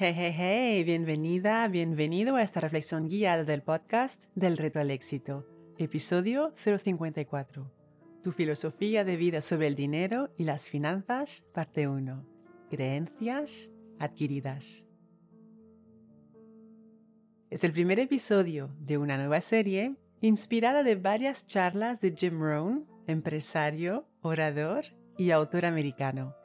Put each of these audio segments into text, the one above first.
Hey, hey, hey, bienvenida, bienvenido a esta reflexión guiada del podcast del reto al éxito, episodio 054. Tu filosofía de vida sobre el dinero y las finanzas, parte 1. Creencias adquiridas. Es el primer episodio de una nueva serie inspirada de varias charlas de Jim Rohn, empresario, orador y autor americano.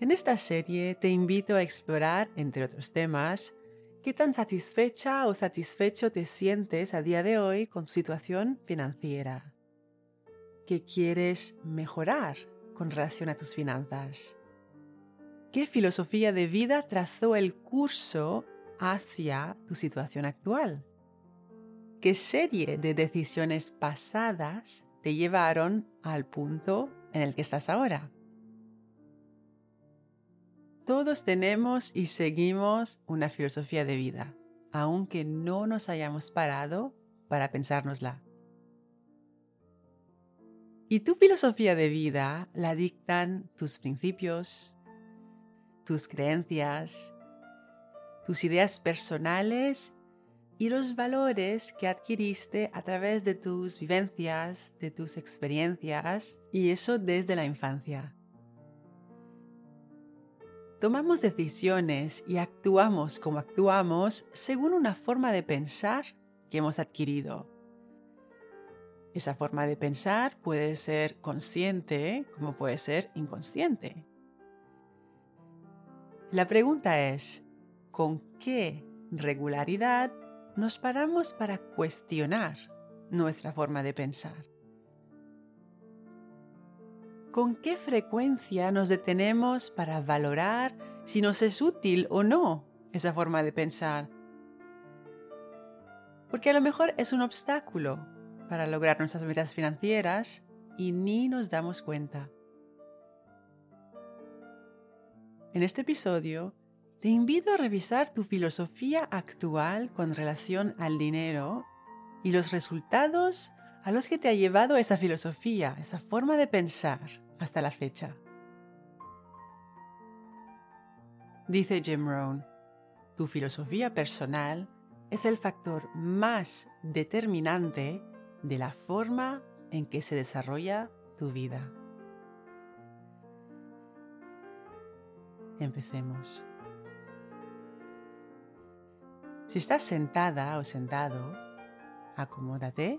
En esta serie te invito a explorar, entre otros temas, qué tan satisfecha o satisfecho te sientes a día de hoy con tu situación financiera. ¿Qué quieres mejorar con relación a tus finanzas? ¿Qué filosofía de vida trazó el curso hacia tu situación actual? ¿Qué serie de decisiones pasadas te llevaron al punto en el que estás ahora? Todos tenemos y seguimos una filosofía de vida, aunque no nos hayamos parado para pensárnosla. Y tu filosofía de vida la dictan tus principios, tus creencias, tus ideas personales y los valores que adquiriste a través de tus vivencias, de tus experiencias, y eso desde la infancia tomamos decisiones y actuamos como actuamos según una forma de pensar que hemos adquirido. Esa forma de pensar puede ser consciente como puede ser inconsciente. La pregunta es, ¿con qué regularidad nos paramos para cuestionar nuestra forma de pensar? ¿Con qué frecuencia nos detenemos para valorar si nos es útil o no esa forma de pensar? Porque a lo mejor es un obstáculo para lograr nuestras metas financieras y ni nos damos cuenta. En este episodio, te invito a revisar tu filosofía actual con relación al dinero y los resultados a los que te ha llevado esa filosofía, esa forma de pensar hasta la fecha. Dice Jim Rohn, tu filosofía personal es el factor más determinante de la forma en que se desarrolla tu vida. Empecemos. Si estás sentada o sentado, acomódate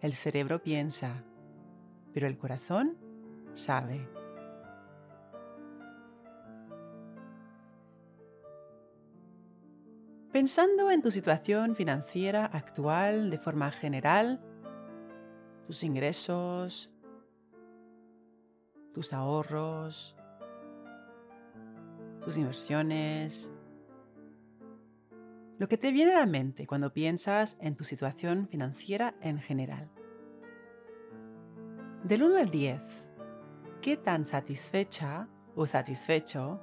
El cerebro piensa, pero el corazón sabe. Pensando en tu situación financiera actual de forma general, tus ingresos, tus ahorros, tus inversiones, lo que te viene a la mente cuando piensas en tu situación financiera en general. Del 1 al 10, ¿qué tan satisfecha o satisfecho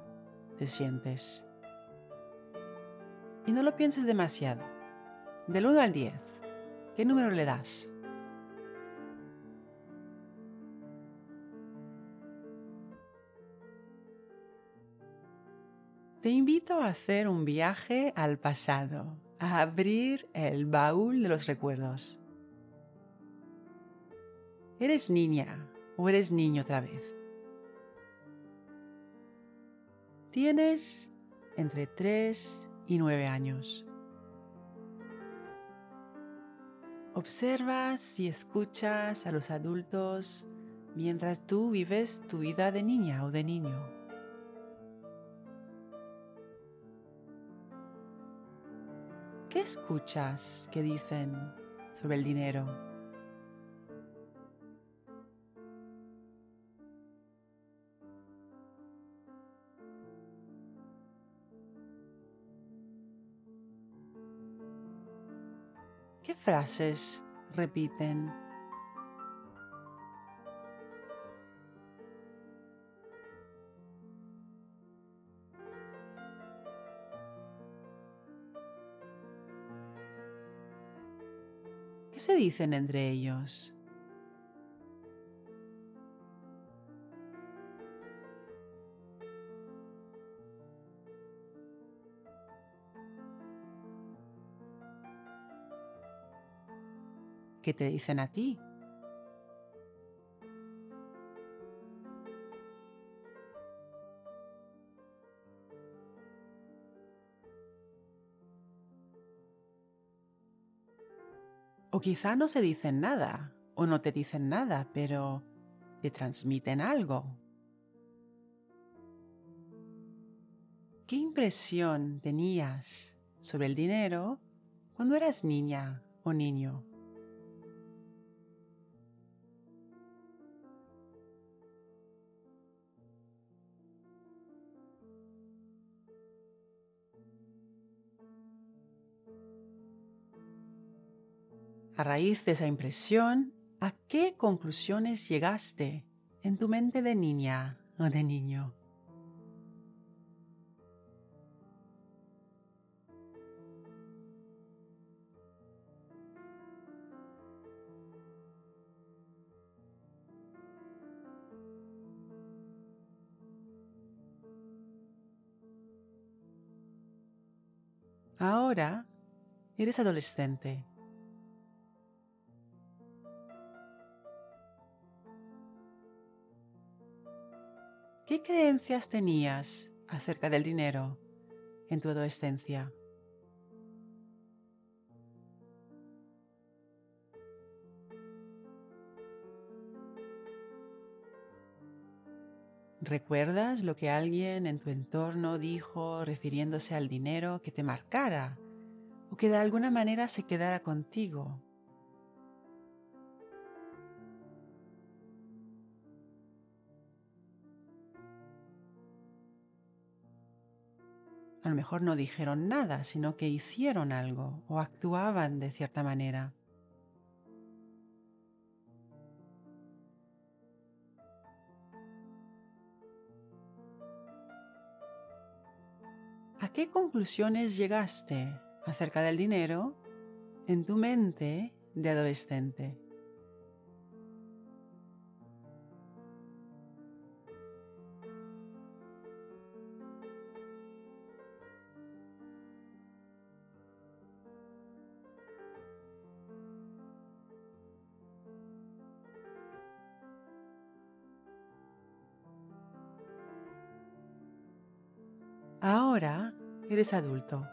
te sientes? Y no lo pienses demasiado. Del 1 al 10, ¿qué número le das? Te invito a hacer un viaje al pasado, a abrir el baúl de los recuerdos. ¿Eres niña o eres niño otra vez? Tienes entre 3 y 9 años. Observas y escuchas a los adultos mientras tú vives tu vida de niña o de niño. ¿Qué escuchas que dicen sobre el dinero? ¿Qué frases repiten? ¿Qué se dicen entre ellos? ¿Qué te dicen a ti? O quizá no se dicen nada, o no te dicen nada, pero te transmiten algo. ¿Qué impresión tenías sobre el dinero cuando eras niña o niño? A raíz de esa impresión, ¿a qué conclusiones llegaste en tu mente de niña o de niño? Ahora eres adolescente ¿Qué creencias tenías acerca del dinero en tu adolescencia? ¿Recuerdas lo que alguien en tu entorno dijo refiriéndose al dinero que te marcara o que de alguna manera se quedara contigo? A lo mejor no dijeron nada, sino que hicieron algo o actuaban de cierta manera. ¿A qué conclusiones llegaste acerca del dinero en tu mente de adolescente? Ahora eres adulto.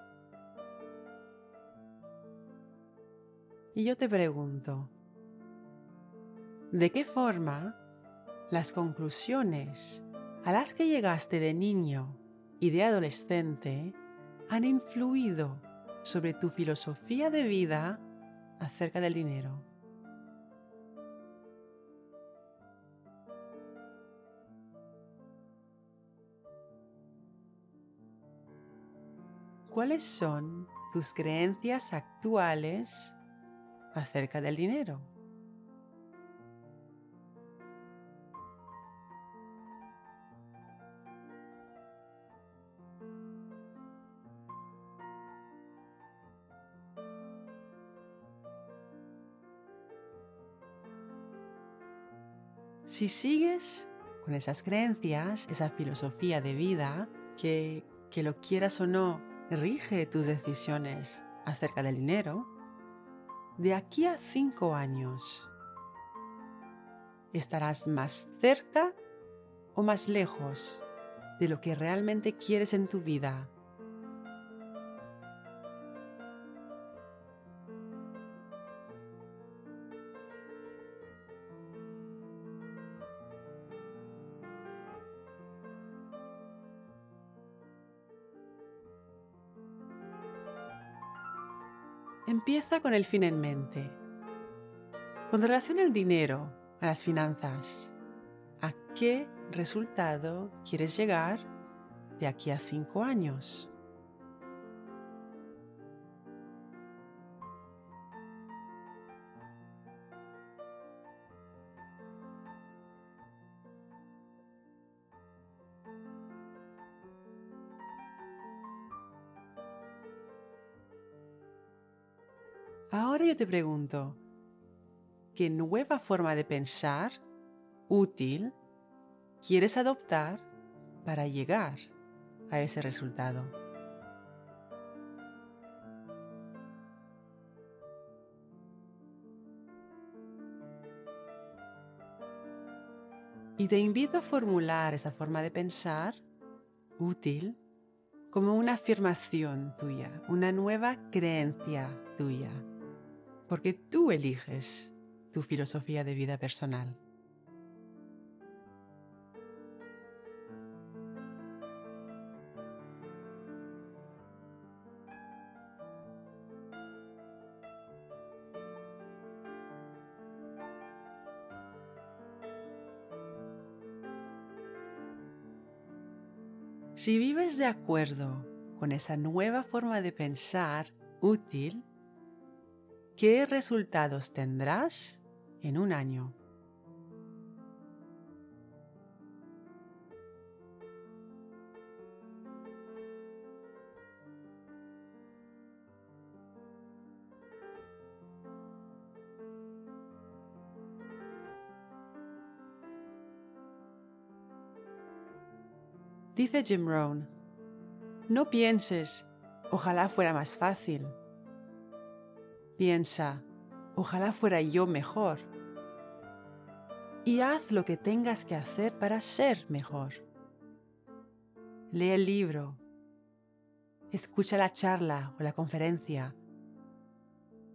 Y yo te pregunto, ¿de qué forma las conclusiones a las que llegaste de niño y de adolescente han influido sobre tu filosofía de vida acerca del dinero? ¿Cuáles son tus creencias actuales acerca del dinero? Si sigues con esas creencias, esa filosofía de vida, que, que lo quieras o no, rige tus decisiones acerca del dinero, de aquí a cinco años, estarás más cerca o más lejos de lo que realmente quieres en tu vida. Empieza con el fin en mente. Con relación al dinero, a las finanzas, ¿a qué resultado quieres llegar de aquí a cinco años? Ahora yo te pregunto, ¿qué nueva forma de pensar útil quieres adoptar para llegar a ese resultado? Y te invito a formular esa forma de pensar útil como una afirmación tuya, una nueva creencia tuya porque tú eliges tu filosofía de vida personal. Si vives de acuerdo con esa nueva forma de pensar útil, ¿Qué resultados tendrás en un año? Dice Jim Rohn, no pienses, ojalá fuera más fácil Piensa, ojalá fuera yo mejor. Y haz lo que tengas que hacer para ser mejor. Lee el libro. Escucha la charla o la conferencia.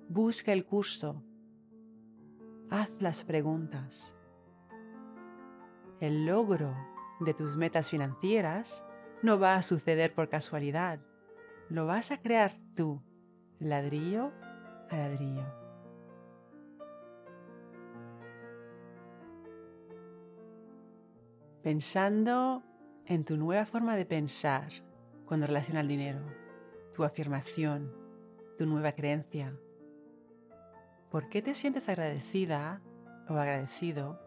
Busca el curso. Haz las preguntas. El logro de tus metas financieras no va a suceder por casualidad. Lo vas a crear tú, ladrillo ladrillo. Pensando en tu nueva forma de pensar con relación al dinero, tu afirmación, tu nueva creencia. ¿Por qué te sientes agradecida o agradecido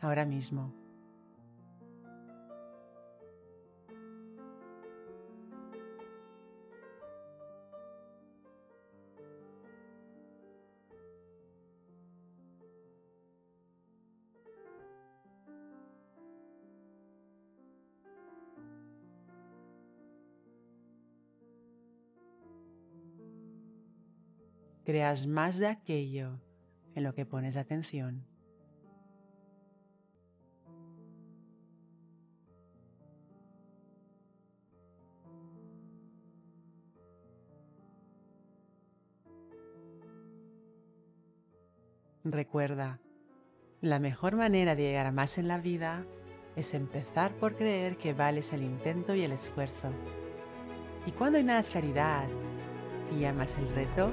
ahora mismo? Creas más de aquello en lo que pones atención. Recuerda, la mejor manera de llegar a más en la vida es empezar por creer que vales el intento y el esfuerzo. Y cuando hay más claridad y amas el reto,